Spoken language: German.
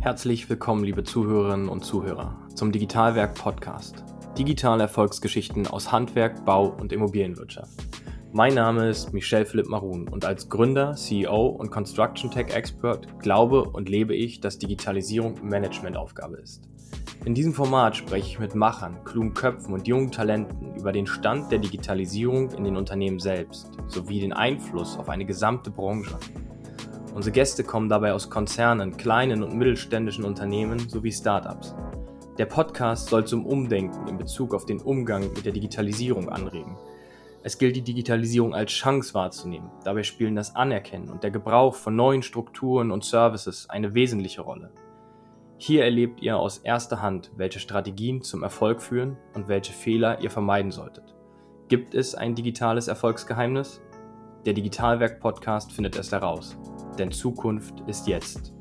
Herzlich willkommen, liebe Zuhörerinnen und Zuhörer, zum Digitalwerk Podcast. Digitale Erfolgsgeschichten aus Handwerk, Bau und Immobilienwirtschaft. Mein Name ist Michel Philipp Marun und als Gründer, CEO und Construction Tech Expert glaube und lebe ich, dass Digitalisierung Managementaufgabe ist. In diesem Format spreche ich mit Machern, klugen Köpfen und jungen Talenten über den Stand der Digitalisierung in den Unternehmen selbst sowie den Einfluss auf eine gesamte Branche. Unsere Gäste kommen dabei aus Konzernen, kleinen und mittelständischen Unternehmen sowie Startups. Der Podcast soll zum Umdenken in Bezug auf den Umgang mit der Digitalisierung anregen. Es gilt die Digitalisierung als Chance wahrzunehmen. Dabei spielen das Anerkennen und der Gebrauch von neuen Strukturen und Services eine wesentliche Rolle. Hier erlebt ihr aus erster Hand, welche Strategien zum Erfolg führen und welche Fehler ihr vermeiden solltet. Gibt es ein digitales Erfolgsgeheimnis? Der Digitalwerk Podcast findet es heraus. Denn Zukunft ist jetzt.